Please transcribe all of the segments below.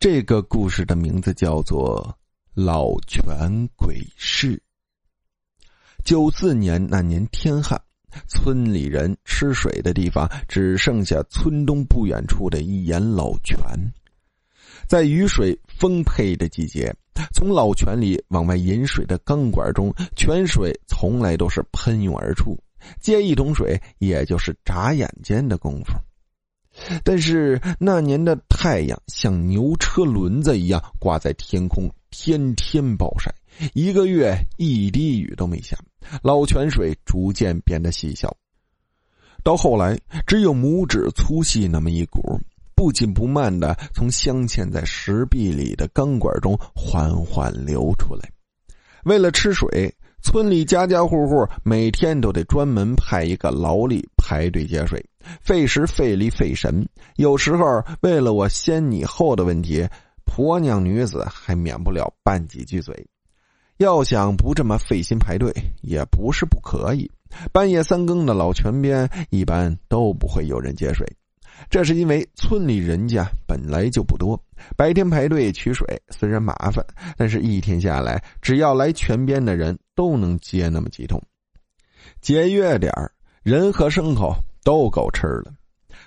这个故事的名字叫做《老泉鬼事》。九四年那年天旱，村里人吃水的地方只剩下村东不远处的一眼老泉。在雨水丰沛的季节，从老泉里往外引水的钢管中，泉水从来都是喷涌而出，接一桶水也就是眨眼间的功夫。但是那年的太阳像牛车轮子一样挂在天空，天天暴晒，一个月一滴雨都没下，老泉水逐渐变得细小，到后来只有拇指粗细那么一股，不紧不慢的从镶嵌在石壁里的钢管中缓缓流出来。为了吃水，村里家家户户每天都得专门派一个劳力排队接水。费时费力费神，有时候为了我先你后的问题，婆娘女子还免不了拌几句嘴。要想不这么费心排队，也不是不可以。半夜三更的老泉边，一般都不会有人接水，这是因为村里人家本来就不多。白天排队取水虽然麻烦，但是一天下来，只要来泉边的人都能接那么几桶，节约点人和牲口。都够吃了。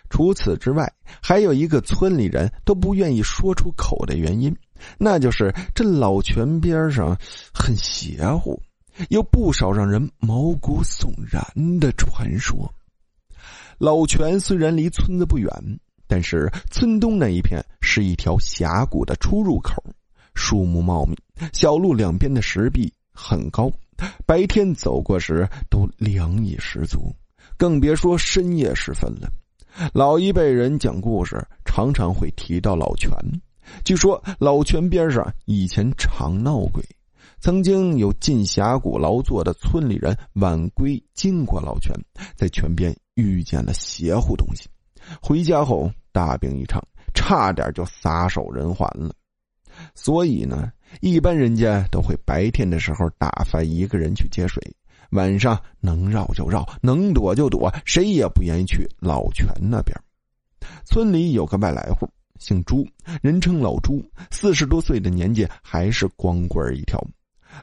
除此之外，还有一个村里人都不愿意说出口的原因，那就是这老泉边上很邪乎，有不少让人毛骨悚然的传说。老泉虽然离村子不远，但是村东那一片是一条峡谷的出入口，树木茂密，小路两边的石壁很高，白天走过时都凉意十足。更别说深夜时分了。老一辈人讲故事，常常会提到老泉。据说老泉边上以前常闹鬼，曾经有进峡谷劳作的村里人晚归经过老泉，在泉边遇见了邪乎东西，回家后大病一场，差点就撒手人寰了。所以呢，一般人家都会白天的时候打发一个人去接水。晚上能绕就绕，能躲就躲，谁也不愿意去老泉那边。村里有个外来户，姓朱，人称老朱，四十多岁的年纪还是光棍一条。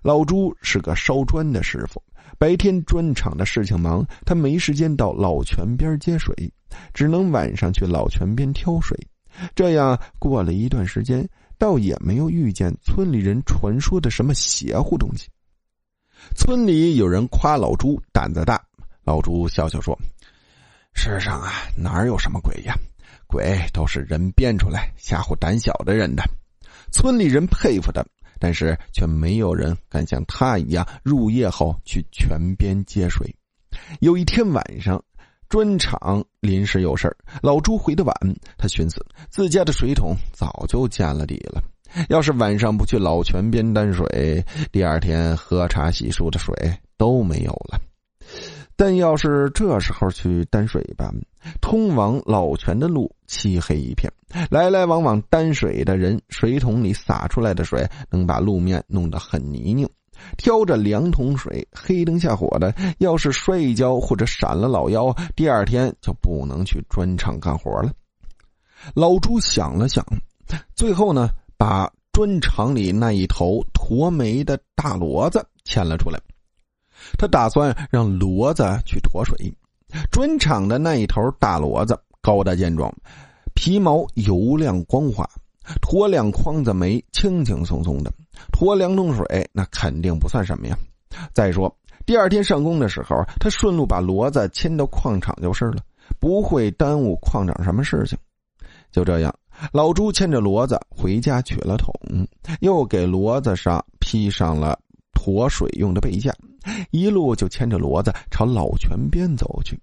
老朱是个烧砖的师傅，白天砖厂的事情忙，他没时间到老泉边接水，只能晚上去老泉边挑水。这样过了一段时间，倒也没有遇见村里人传说的什么邪乎东西。村里有人夸老朱胆子大，老朱笑笑说：“世上啊，哪有什么鬼呀？鬼都是人编出来吓唬胆小的人的。”村里人佩服他，但是却没有人敢像他一样入夜后去泉边接水。有一天晚上，砖厂临时有事老朱回的晚，他寻思自家的水桶早就见了底了。要是晚上不去老泉边担水，第二天喝茶洗漱的水都没有了。但要是这时候去担水吧，通往老泉的路漆黑一片，来来往往担水的人，水桶里洒出来的水能把路面弄得很泥泞。挑着两桶水，黑灯瞎火的，要是摔一跤或者闪了老腰，第二天就不能去砖厂干活了。老朱想了想，最后呢？把砖厂里那一头驮煤的大骡子牵了出来，他打算让骡子去驮水。砖厂的那一头大骡子高大健壮，皮毛油亮光滑，驮两筐子煤轻轻松松的，驮两桶水那肯定不算什么呀。再说第二天上工的时候，他顺路把骡子牵到矿场就是了，不会耽误矿长什么事情。就这样。老朱牵着骡子回家取了桶，又给骡子上披上了驮水用的背架，一路就牵着骡子朝老泉边走去。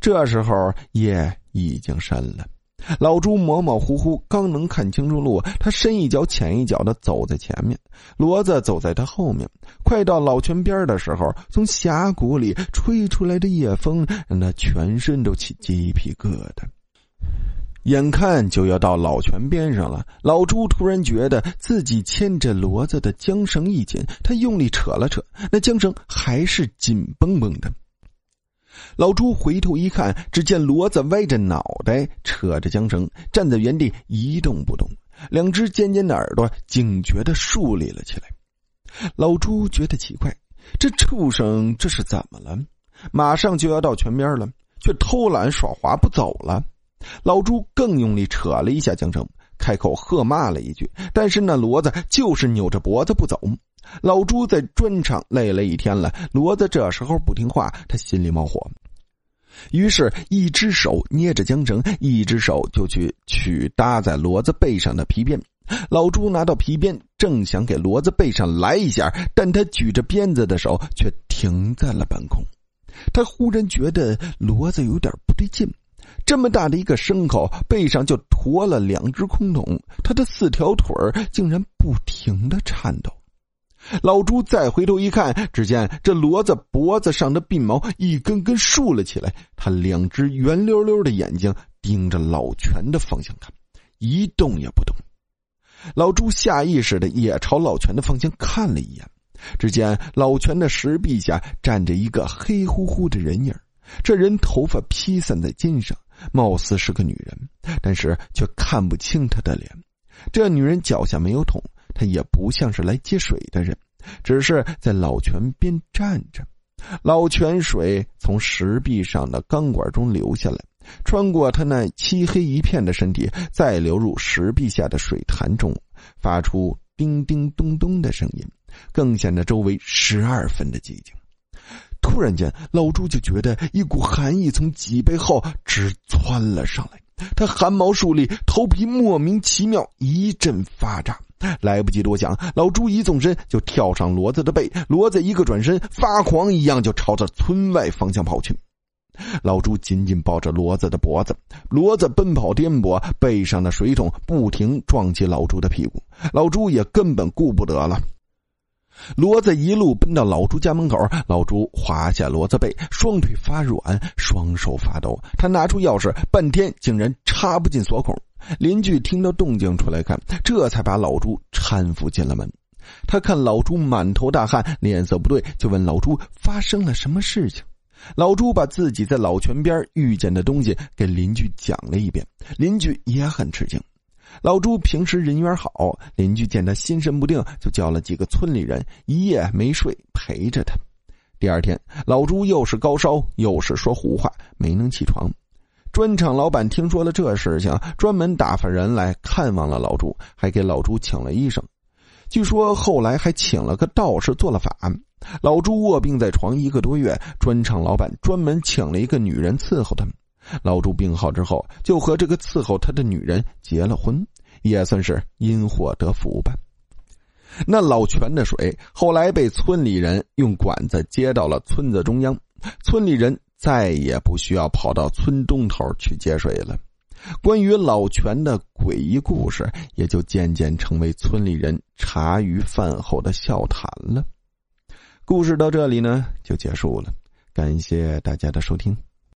这时候夜已经深了，老朱模模糊糊，刚能看清楚路，他深一脚浅一脚的走在前面，骡子走在他后面。快到老泉边的时候，从峡谷里吹出来的夜风让他全身都起鸡皮疙瘩。眼看就要到老泉边上了，老朱突然觉得自己牵着骡子的缰绳一紧，他用力扯了扯，那缰绳还是紧绷绷的。老朱回头一看，只见骡子歪着脑袋扯着缰绳，站在原地一动不动，两只尖尖的耳朵警觉的竖立了起来。老朱觉得奇怪，这畜生这是怎么了？马上就要到泉边了，却偷懒耍滑不走了。老朱更用力扯了一下缰绳，开口喝骂了一句，但是那骡子就是扭着脖子不走。老朱在砖厂累了一天了，骡子这时候不听话，他心里冒火，于是，一只手捏着缰绳，一只手就去取搭在骡子背上的皮鞭。老朱拿到皮鞭，正想给骡子背上来一下，但他举着鞭子的手却停在了半空。他忽然觉得骡子有点不对劲，这么大的一个牲口背上就驮了两只空桶，他的四条腿竟然不停的颤抖。老朱再回头一看，只见这骡子脖子上的鬓毛一根根竖了起来，他两只圆溜溜的眼睛盯着老泉的方向看，一动也不动。老朱下意识的也朝老泉的方向看了一眼，只见老泉的石壁下站着一个黑乎乎的人影，这人头发披散在肩上，貌似是个女人，但是却看不清她的脸。这女人脚下没有桶，她也不像是来接水的人，只是在老泉边站着。老泉水从石壁上的钢管中流下来。穿过她那漆黑一片的身体，再流入石壁下的水潭中，发出叮叮咚咚的声音，更显得周围十二分的寂静。突然间，老朱就觉得一股寒意从脊背后直窜了上来，他汗毛竖立，头皮莫名其妙一阵发炸。来不及多想，老朱一纵身就跳上骡子的背，骡子一个转身，发狂一样就朝着村外方向跑去。老朱紧紧抱着骡子的脖子，骡子奔跑颠簸，背上的水桶不停撞击老朱的屁股，老朱也根本顾不得了。骡子一路奔到老朱家门口，老朱滑下骡子背，双腿发软，双手发抖。他拿出钥匙，半天竟然插不进锁孔。邻居听到动静出来看，这才把老朱搀扶进了门。他看老朱满头大汗，脸色不对，就问老朱发生了什么事情。老朱把自己在老泉边遇见的东西给邻居讲了一遍，邻居也很吃惊。老朱平时人缘好，邻居见他心神不定，就叫了几个村里人一夜没睡陪着他。第二天，老朱又是高烧又是说胡话，没能起床。砖厂老板听说了这事情，专门打发人来看望了老朱，还给老朱请了医生。据说后来还请了个道士做了法。老朱卧病在床一个多月，砖厂老板专门请了一个女人伺候他们。老朱病好之后，就和这个伺候他的女人结了婚，也算是因祸得福吧。那老泉的水后来被村里人用管子接到了村子中央，村里人再也不需要跑到村东头去接水了。关于老泉的诡异故事，也就渐渐成为村里人茶余饭后的笑谈了。故事到这里呢，就结束了。感谢大家的收听。